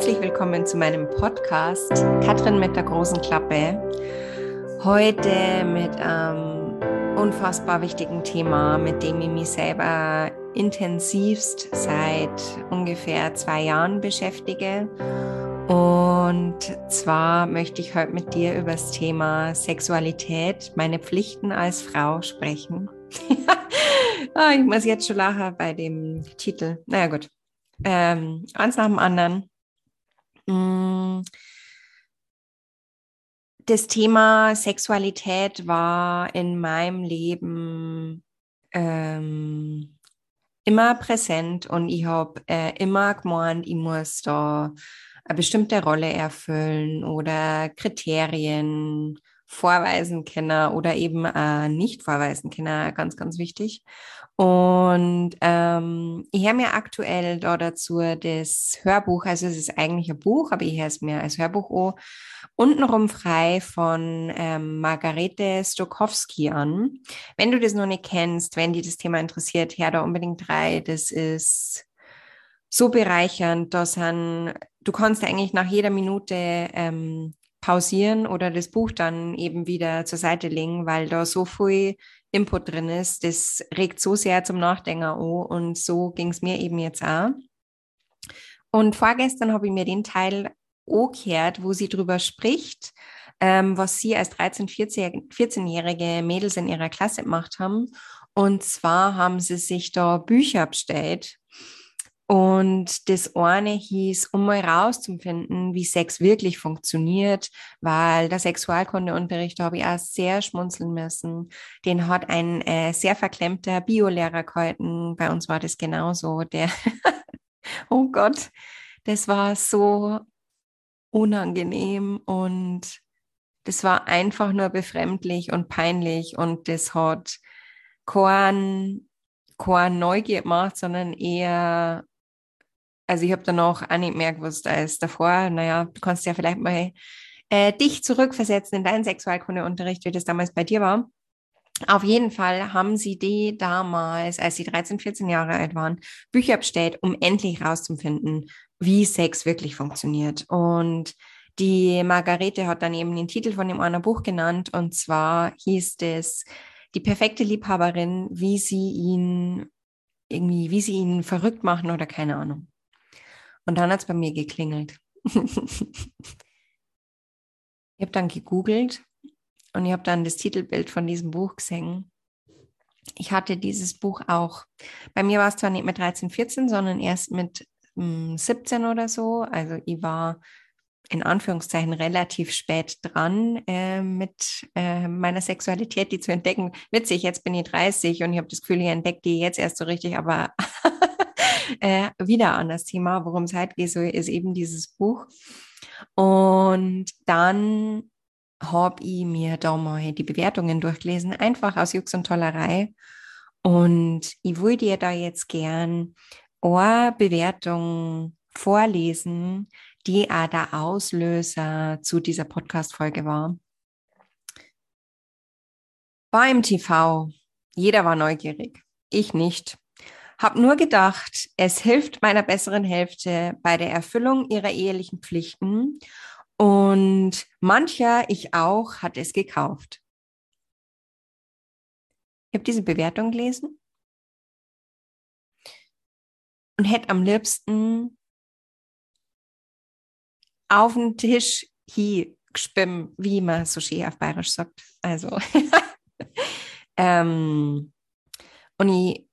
Herzlich willkommen zu meinem Podcast Katrin mit der großen Klappe. Heute mit einem unfassbar wichtigen Thema, mit dem ich mich selber intensivst seit ungefähr zwei Jahren beschäftige. Und zwar möchte ich heute mit dir über das Thema Sexualität, meine Pflichten als Frau sprechen. oh, ich muss jetzt schon lachen bei dem Titel. Naja gut. Ähm, eins nach dem anderen. Mm. Das Thema Sexualität war in meinem Leben ähm, immer präsent und ich habe äh, immer gemeint, ich muss da eine bestimmte Rolle erfüllen oder Kriterien vorweisen können oder eben äh, nicht vorweisen können, ganz, ganz wichtig. Und ähm, ich habe mir aktuell da dazu das Hörbuch, also es ist eigentlich ein Buch, aber ich höre es mir als Hörbuch an, untenrum frei von ähm, Margarete Stokowski an. Wenn du das noch nicht kennst, wenn dir das Thema interessiert, hör da unbedingt rein. Das ist so bereichernd, dass du kannst eigentlich nach jeder Minute ähm, pausieren oder das Buch dann eben wieder zur Seite legen, weil da so viel Input drin ist. Das regt so sehr zum Nachdenken an und so ging es mir eben jetzt auch. Und vorgestern habe ich mir den Teil angehört, wo sie drüber spricht, ähm, was sie als 13-, 14-jährige Mädels in ihrer Klasse gemacht haben. Und zwar haben sie sich da Bücher bestellt und das eine hieß, um mal rauszufinden, wie Sex wirklich funktioniert, weil der Sexualkundeunterricht, da habe ich auch sehr schmunzeln müssen. Den hat ein äh, sehr verklemmter Biolehrer gehalten. Bei uns war das genauso. Der, oh Gott, das war so unangenehm und das war einfach nur befremdlich und peinlich und das hat kein, kein Neugier gemacht, sondern eher also ich habe dann auch nicht mehr gewusst als davor. Naja, du kannst ja vielleicht mal äh, dich zurückversetzen in deinen Sexualkundeunterricht, wie das damals bei dir war. Auf jeden Fall haben sie die damals, als sie 13, 14 Jahre alt waren, Bücher bestellt, um endlich rauszufinden, wie Sex wirklich funktioniert. Und die Margarete hat dann eben den Titel von dem einen Buch genannt und zwar hieß es Die perfekte Liebhaberin, wie sie ihn irgendwie, wie sie ihn verrückt machen oder keine Ahnung. Und dann hat es bei mir geklingelt. ich habe dann gegoogelt und ich habe dann das Titelbild von diesem Buch gesehen. Ich hatte dieses Buch auch. Bei mir war es zwar nicht mit 13, 14, sondern erst mit mh, hm, 17 oder so. Also ich war in Anführungszeichen relativ spät dran äh, mit äh, meiner Sexualität, die zu entdecken. Witzig, jetzt bin ich 30 und ich habe das Gefühl, ich entdecke die jetzt erst so richtig, aber äh, wieder an das Thema, worum es halt geht, so ist eben dieses Buch. Und dann habe ich mir da mal die Bewertungen durchgelesen, einfach aus Jux und Tollerei. Und ich würde dir da jetzt gern eine Bewertung vorlesen, die auch der Auslöser zu dieser Podcast-Folge war. Beim TV. Jeder war neugierig. Ich nicht. Hab nur gedacht, es hilft meiner besseren Hälfte bei der Erfüllung ihrer ehelichen Pflichten und mancher, ich auch, hat es gekauft. Ich habe diese Bewertung gelesen und hätte am liebsten auf den Tisch hier gespimmt, wie man so schön auf Bayerisch sagt. Also, ähm, und ich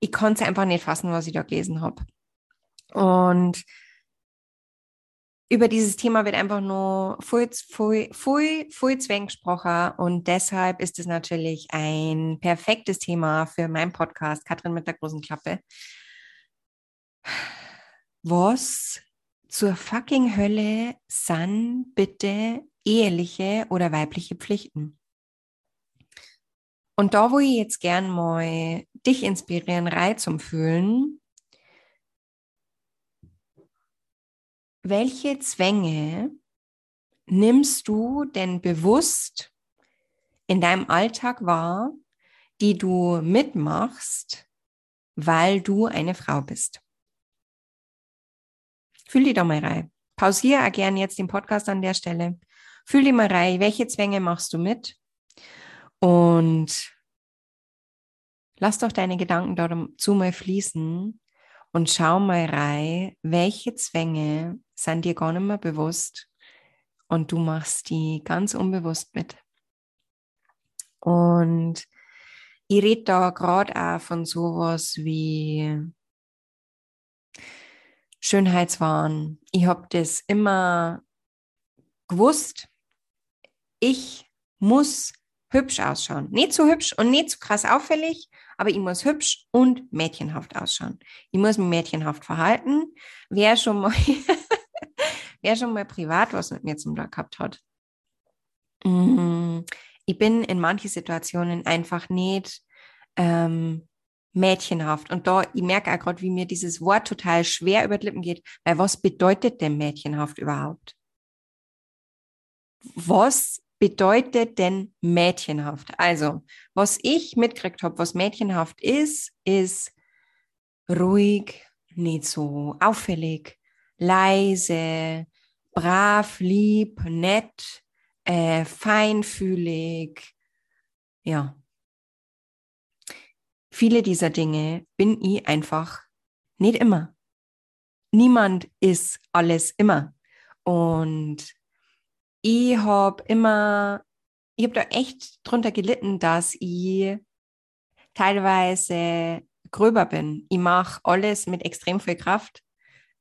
ich konnte es einfach nicht fassen, was ich da gelesen habe. Und über dieses Thema wird einfach nur viel, viel, viel zu wenig gesprochen und deshalb ist es natürlich ein perfektes Thema für meinen Podcast, Katrin mit der großen Klappe. Was zur fucking Hölle sind bitte eheliche oder weibliche Pflichten? Und da, wo ich jetzt gern mal dich inspirieren, Reiz zum Fühlen, welche Zwänge nimmst du denn bewusst in deinem Alltag wahr, die du mitmachst, weil du eine Frau bist? Fühl die da mal rein. Pausiere gern jetzt den Podcast an der Stelle. Fühl die mal rein. Welche Zwänge machst du mit? Und lass doch deine Gedanken dazu mal fließen und schau mal rein, welche Zwänge sind dir gar nicht mehr bewusst und du machst die ganz unbewusst mit. Und ich rede da gerade auch von sowas wie Schönheitswahn. Ich habe das immer gewusst. Ich muss hübsch ausschauen. Nicht so hübsch und nicht so krass auffällig, aber ich muss hübsch und mädchenhaft ausschauen. Ich muss mich mädchenhaft verhalten. Wer schon mal, wer schon mal privat was mit mir zum Tag gehabt hat. Mm, ich bin in manchen Situationen einfach nicht ähm, mädchenhaft. Und da, ich merke auch gerade, wie mir dieses Wort total schwer über die Lippen geht, weil was bedeutet denn mädchenhaft überhaupt? Was bedeutet denn mädchenhaft? Also, was ich mitgekriegt habe, was mädchenhaft ist, ist ruhig, nicht so auffällig, leise, brav, lieb, nett, äh, feinfühlig. Ja. Viele dieser Dinge bin ich einfach nicht immer. Niemand ist alles immer. Und ich habe immer, ich habe da echt drunter gelitten, dass ich teilweise gröber bin. Ich mache alles mit extrem viel Kraft.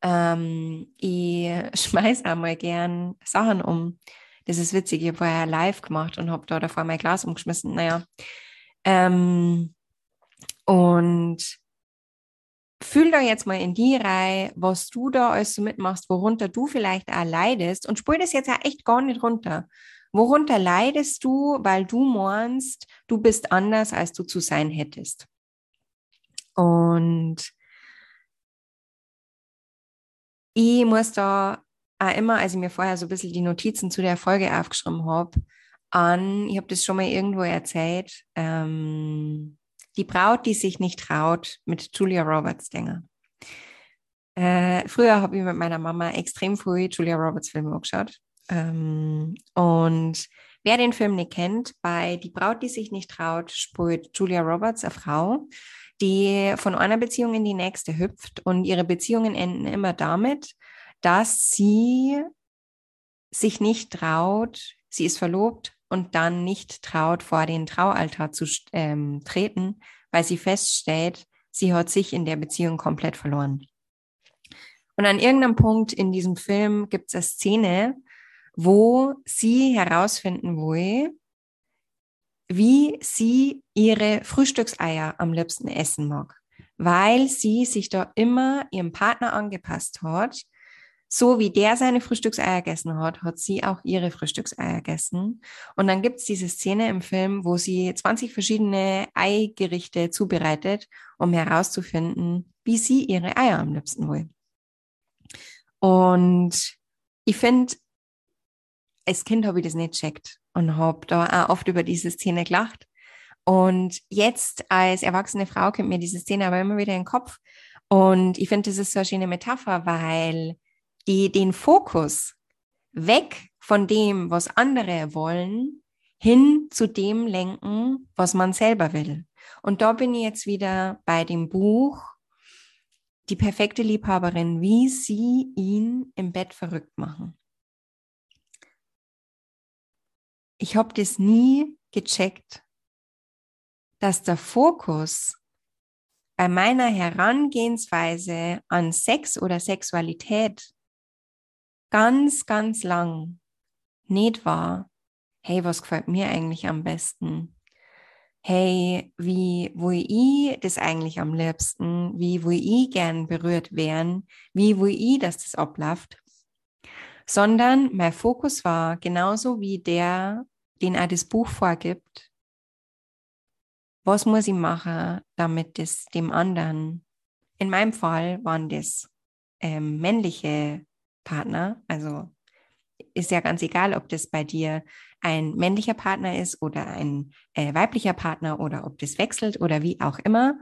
Ähm, ich schmeiß einmal gern Sachen um. Das ist witzig, ich habe vorher live gemacht und habe da davor mein Glas umgeschmissen. Naja. Ähm, und fühl da jetzt mal in die Reihe, was du da alles so mitmachst, worunter du vielleicht auch leidest und spul das jetzt ja echt gar nicht runter. Worunter leidest du, weil du meinst, du bist anders, als du zu sein hättest? Und ich muss da auch immer, als ich mir vorher so ein bisschen die Notizen zu der Folge aufgeschrieben habe, an, ich habe das schon mal irgendwo erzählt, ähm, die Braut, die sich nicht traut, mit Julia Roberts Dinger. Äh, früher habe ich mit meiner Mama extrem früh Julia Roberts Filme angeschaut. Ähm, und wer den Film nicht kennt, bei Die Braut, die sich nicht traut, spielt Julia Roberts, eine Frau, die von einer Beziehung in die nächste hüpft und ihre Beziehungen enden immer damit, dass sie sich nicht traut, sie ist verlobt und dann nicht traut, vor den Traualtar zu ähm, treten, weil sie feststellt, sie hat sich in der Beziehung komplett verloren. Und an irgendeinem Punkt in diesem Film gibt es eine Szene, wo sie herausfinden will, wie sie ihre Frühstückseier am liebsten essen mag, weil sie sich da immer ihrem Partner angepasst hat so wie der seine Frühstückseier gegessen hat, hat sie auch ihre Frühstückseier gegessen. Und dann gibt es diese Szene im Film, wo sie 20 verschiedene Eigerichte zubereitet, um herauszufinden, wie sie ihre Eier am liebsten will. Und ich finde, als Kind habe ich das nicht checkt und habe da auch oft über diese Szene gelacht. Und jetzt als erwachsene Frau kommt mir diese Szene aber immer wieder in den Kopf. Und ich finde, das ist so eine schöne Metapher, weil die den Fokus weg von dem, was andere wollen, hin zu dem lenken, was man selber will. Und da bin ich jetzt wieder bei dem Buch Die perfekte Liebhaberin, wie sie ihn im Bett verrückt machen. Ich habe das nie gecheckt, dass der Fokus bei meiner Herangehensweise an Sex oder Sexualität ganz, ganz lang nicht war, hey, was gefällt mir eigentlich am besten? Hey, wie, wo ich das eigentlich am liebsten? Wie, wo ich gern berührt werden? Wie, wo ich, dass das abläuft? Sondern mein Fokus war genauso wie der, den er das Buch vorgibt. Was muss ich machen, damit das dem anderen, in meinem Fall waren das ähm, männliche Partner. Also ist ja ganz egal, ob das bei dir ein männlicher Partner ist oder ein äh, weiblicher Partner oder ob das wechselt oder wie auch immer.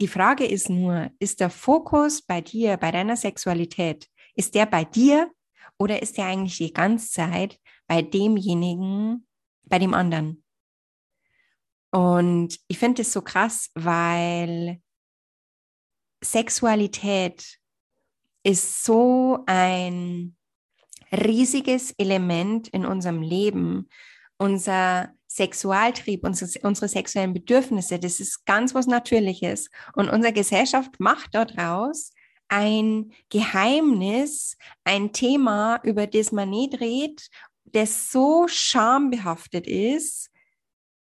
die Frage ist nur, ist der Fokus bei dir, bei deiner Sexualität, ist der bei dir oder ist der eigentlich die ganze Zeit bei demjenigen, bei dem anderen? Und ich finde es so krass, weil Sexualität ist so ein riesiges Element in unserem Leben. Unser Sexualtrieb, unsere, unsere sexuellen Bedürfnisse, das ist ganz was Natürliches. Und unsere Gesellschaft macht daraus ein Geheimnis, ein Thema, über das man nicht redet, das so schambehaftet ist,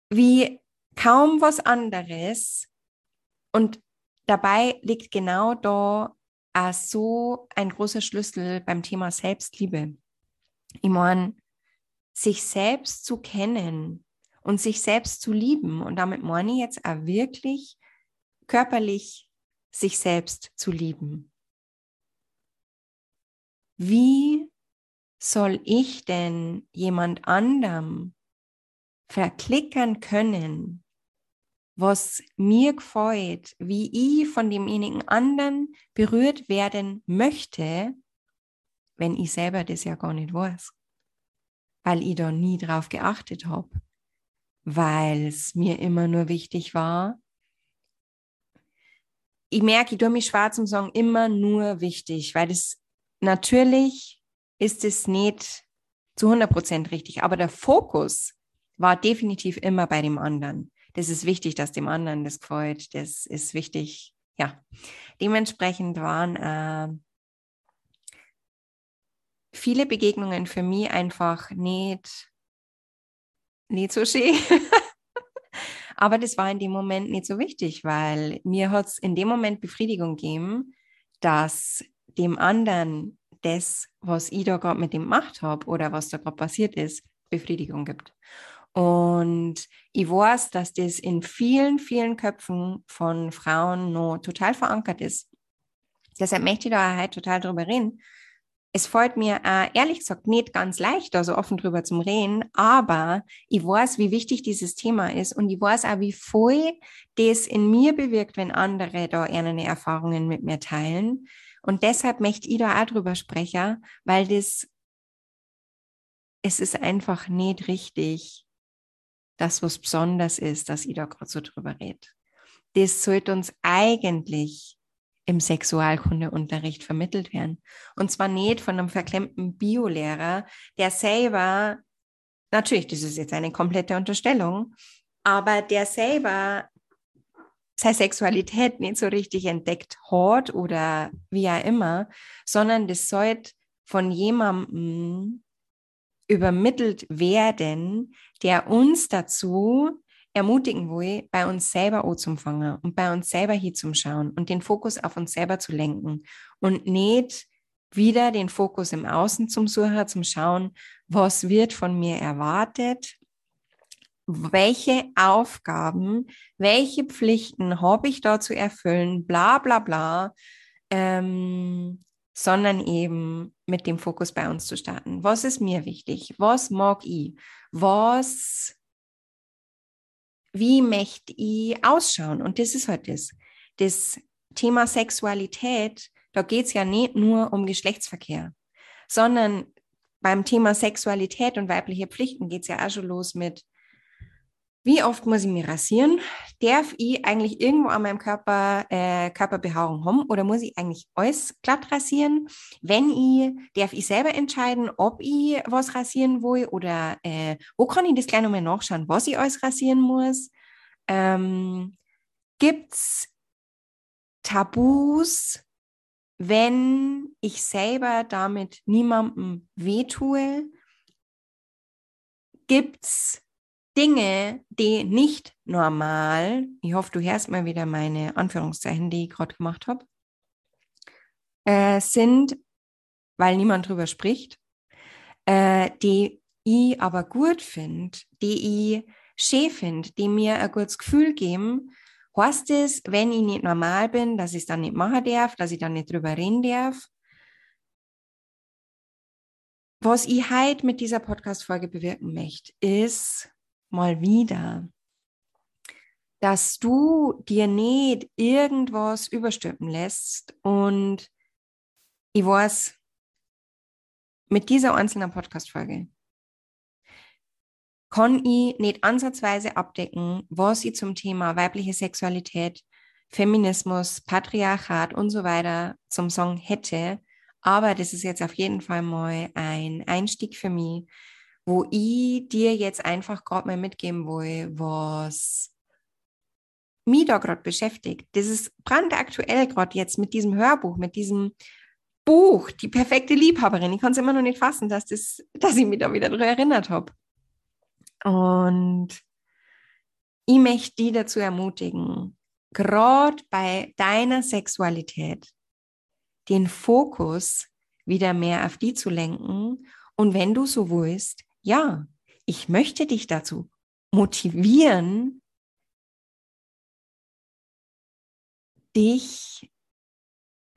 wie kaum was anderes. Und dabei liegt genau da auch so ein großer Schlüssel beim Thema Selbstliebe. Ich meine, sich selbst zu kennen und sich selbst zu lieben. Und damit meine ich jetzt auch wirklich körperlich sich selbst zu lieben. Wie soll ich denn jemand anderem verklickern können, was mir gefällt, wie ich von demjenigen anderen berührt werden möchte, wenn ich selber das ja gar nicht weiß, weil ich da nie drauf geachtet habe, weil es mir immer nur wichtig war. Ich merke, ich tue mich schwarz im Song immer nur wichtig, weil das natürlich ist es nicht zu 100 Prozent richtig, aber der Fokus war definitiv immer bei dem anderen das ist wichtig, dass dem anderen das gefällt. Das ist wichtig. Ja, dementsprechend waren äh, viele Begegnungen für mich einfach nicht, nicht so schön. Aber das war in dem Moment nicht so wichtig, weil mir hat es in dem Moment Befriedigung gegeben, dass dem anderen das, was ich da gerade mit dem gemacht habe oder was da gerade passiert ist, Befriedigung gibt. Und ich weiß, dass das in vielen, vielen Köpfen von Frauen noch total verankert ist. Deshalb möchte ich da heute total drüber reden. Es fällt mir äh, ehrlich gesagt nicht ganz leicht, da so offen drüber zu reden, aber ich weiß, wie wichtig dieses Thema ist und ich weiß auch, wie voll das in mir bewirkt, wenn andere da ihre Erfahrungen mit mir teilen. Und deshalb möchte ich da auch drüber sprechen, weil das, es ist einfach nicht richtig, das, was besonders ist, dass ich da gerade so drüber rede. Das sollte uns eigentlich im Sexualkundeunterricht vermittelt werden. Und zwar nicht von einem verklemmten Biolehrer, der selber, natürlich, das ist jetzt eine komplette Unterstellung, aber der selber seine Sexualität nicht so richtig entdeckt hat oder wie auch immer, sondern das sollte von jemandem übermittelt werden, der uns dazu ermutigen will, bei uns selber anzufangen und bei uns selber hinzuschauen und den Fokus auf uns selber zu lenken und nicht wieder den Fokus im Außen zum Suchen, zum Schauen, was wird von mir erwartet, welche Aufgaben, welche Pflichten habe ich da zu erfüllen, bla bla bla, ähm, sondern eben mit dem Fokus bei uns zu starten. Was ist mir wichtig? Was mag ich? Was, wie möchte ich ausschauen? Und das ist halt das. Das Thema Sexualität, da geht es ja nicht nur um Geschlechtsverkehr, sondern beim Thema Sexualität und weibliche Pflichten geht es ja auch schon los mit wie oft muss ich mich rasieren? Darf ich eigentlich irgendwo an meinem Körper äh, Körperbehaarung haben oder muss ich eigentlich alles glatt rasieren? Wenn ich, darf ich selber entscheiden, ob ich was rasieren will oder äh, wo kann ich das gleich nochmal nachschauen, was ich alles rasieren muss? Ähm, Gibt es Tabus, wenn ich selber damit niemandem wehtue? Gibt es Dinge, die nicht normal, ich hoffe, du hörst mal wieder meine Anführungszeichen, die ich gerade gemacht habe, äh, sind, weil niemand drüber spricht, äh, die ich aber gut finde, die ich schön finde, die mir ein gutes Gefühl geben, heißt es, wenn ich nicht normal bin, dass ich es dann nicht machen darf, dass ich dann nicht drüber reden darf. Was ich heute mit dieser Podcast-Folge bewirken möchte, ist, mal wieder dass du dir nicht irgendwas überstülpen lässt. Und ich weiß, mit dieser einzelnen Podcast-Folge kann ich nicht ansatzweise abdecken, was ich zum Thema weibliche Sexualität, Feminismus, Patriarchat und so weiter zum Song hätte. Aber das ist jetzt auf jeden Fall mal ein Einstieg für mich, wo ich dir jetzt einfach gerade mal mitgeben will, was mich da gerade beschäftigt. Das ist brandaktuell gerade jetzt mit diesem Hörbuch, mit diesem Buch, die perfekte Liebhaberin. Ich kann es immer noch nicht fassen, dass, das, dass ich mich da wieder daran erinnert habe. Und ich möchte die dazu ermutigen, gerade bei deiner Sexualität den Fokus wieder mehr auf die zu lenken. Und wenn du so willst, ja, ich möchte dich dazu motivieren, dich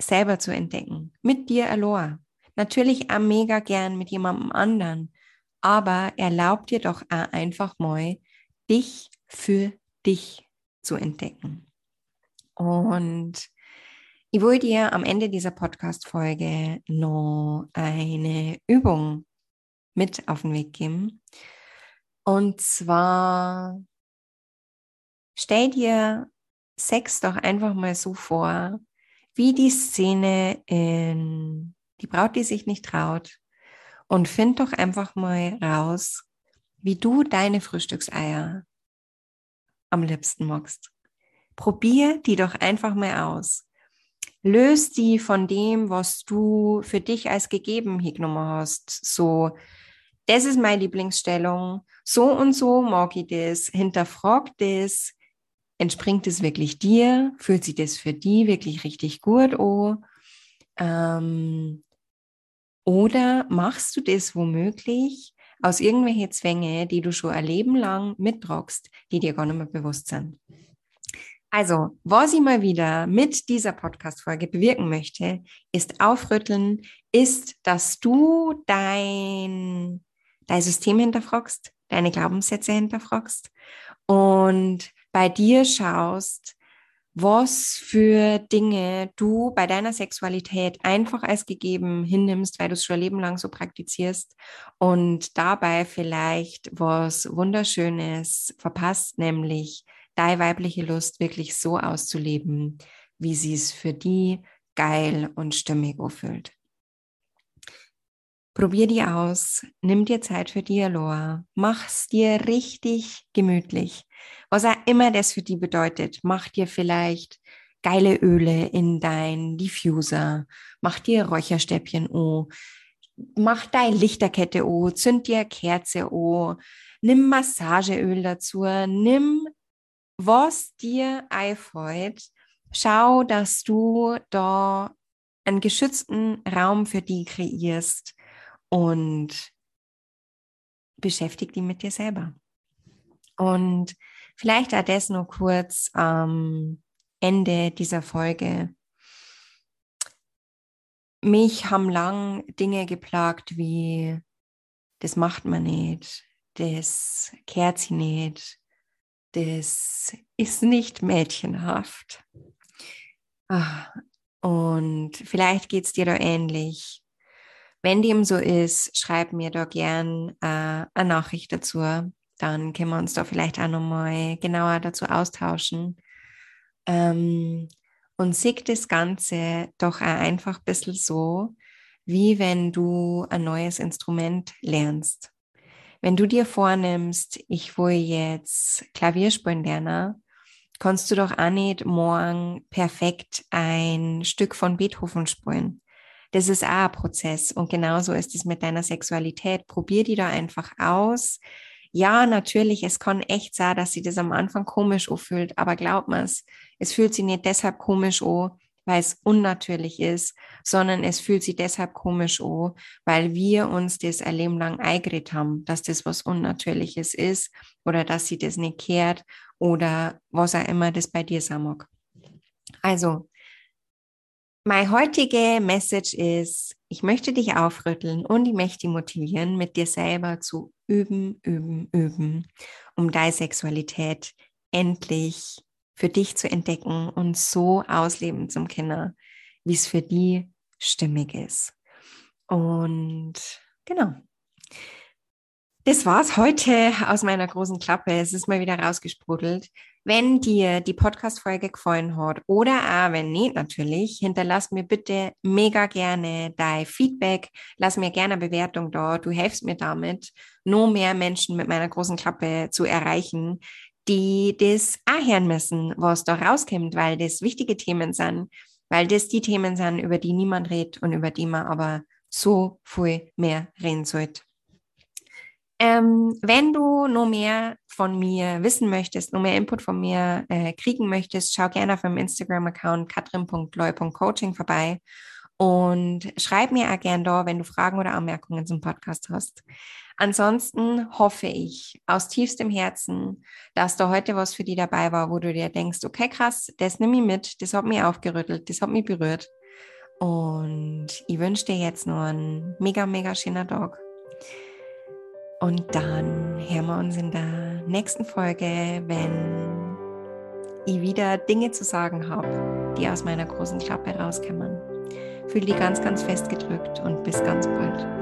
selber zu entdecken, mit dir allein. Natürlich auch mega gern mit jemandem anderen, aber erlaub dir doch einfach mal, dich für dich zu entdecken. Und ich will dir am Ende dieser Podcast-Folge noch eine Übung mit auf den Weg geben. Und zwar stell dir Sex doch einfach mal so vor, wie die Szene in Die Braut, die sich nicht traut. Und find doch einfach mal raus, wie du deine Frühstückseier am liebsten magst. Probier die doch einfach mal aus. Löst die von dem, was du für dich als gegeben hingenommen hast. So, das ist meine Lieblingsstellung. So und so mag ich das. Hinterfrag das. Entspringt es wirklich dir? Fühlt sich das für die wirklich richtig gut an? Ähm, oder machst du das womöglich aus irgendwelchen Zwänge, die du schon ein Leben lang mittragst, die dir gar nicht mehr bewusst sind? Also, was ich mal wieder mit dieser Podcast-Folge bewirken möchte, ist aufrütteln, ist, dass du dein, dein System hinterfragst, deine Glaubenssätze hinterfragst und bei dir schaust, was für Dinge du bei deiner Sexualität einfach als gegeben hinnimmst, weil du es schon ein Leben lang so praktizierst und dabei vielleicht was Wunderschönes verpasst, nämlich deine weibliche Lust wirklich so auszuleben, wie sie es für die geil und stimmig erfüllt. Probier die aus, nimm dir Zeit für Dialog, mach's dir richtig gemütlich. Was auch immer das für die bedeutet, mach dir vielleicht geile Öle in dein Diffuser, mach dir Räucherstäbchen o, mach deine Lichterkette o, zünd dir Kerze o, nimm Massageöl dazu, nimm was dir einfällt, schau, dass du da einen geschützten Raum für die kreierst und beschäftige die mit dir selber. Und vielleicht auch das nur kurz am Ende dieser Folge. Mich haben lang Dinge geplagt wie, das macht man nicht, das kehrt sie nicht, das ist nicht mädchenhaft. Ah, und vielleicht geht es dir da ähnlich. Wenn dem so ist, schreib mir da gern äh, eine Nachricht dazu. Dann können wir uns da vielleicht auch nochmal genauer dazu austauschen. Ähm, und sieh das Ganze doch auch einfach ein bisschen so, wie wenn du ein neues Instrument lernst. Wenn du dir vornimmst, ich will jetzt Klavier spielen lernen, kannst du doch auch nicht morgen perfekt ein Stück von Beethoven spielen. Das ist auch ein Prozess und genauso ist es mit deiner Sexualität. Probier die da einfach aus. Ja, natürlich, es kann echt sein, dass sie das am Anfang komisch anfühlt, aber glaub mir's, es fühlt sich nicht deshalb komisch an, weil es unnatürlich ist, sondern es fühlt sich deshalb komisch an, weil wir uns das ein Leben lang eingeredet haben, dass das was Unnatürliches ist oder dass sie das nicht kehrt oder was auch immer das bei dir sein mag. Also, meine heutige Message ist, ich möchte dich aufrütteln und ich möchte dich motivieren, mit dir selber zu üben, üben, üben, um deine Sexualität endlich für dich zu entdecken und so ausleben zum Kinder, wie es für die stimmig ist. Und genau. Das war's heute aus meiner großen Klappe. Es ist mal wieder rausgesprudelt. Wenn dir die Podcast-Folge gefallen hat oder auch wenn nicht natürlich, hinterlass mir bitte mega gerne dein Feedback. Lass mir gerne eine Bewertung da. Du hilfst mir damit, nur mehr Menschen mit meiner großen Klappe zu erreichen, die das auch hören müssen, was da rauskommt, weil das wichtige Themen sind, weil das die Themen sind, über die niemand redet und über die man aber so viel mehr reden sollte. Ähm, wenn du noch mehr von mir wissen möchtest, noch mehr Input von mir äh, kriegen möchtest, schau gerne auf meinem Instagram-Account katrin.loy.coaching vorbei und schreib mir auch gerne da, wenn du Fragen oder Anmerkungen zum Podcast hast. Ansonsten hoffe ich aus tiefstem Herzen, dass da heute was für dich dabei war, wo du dir denkst, okay, krass, das nehme ich mit, das hat mich aufgerüttelt, das hat mich berührt. Und ich wünsche dir jetzt noch einen mega, mega schönen Tag. Und dann hören wir uns in der nächsten Folge, wenn ich wieder Dinge zu sagen habe, die aus meiner großen Klappe rauskommen. Fühl dich ganz, ganz fest gedrückt und bis ganz bald.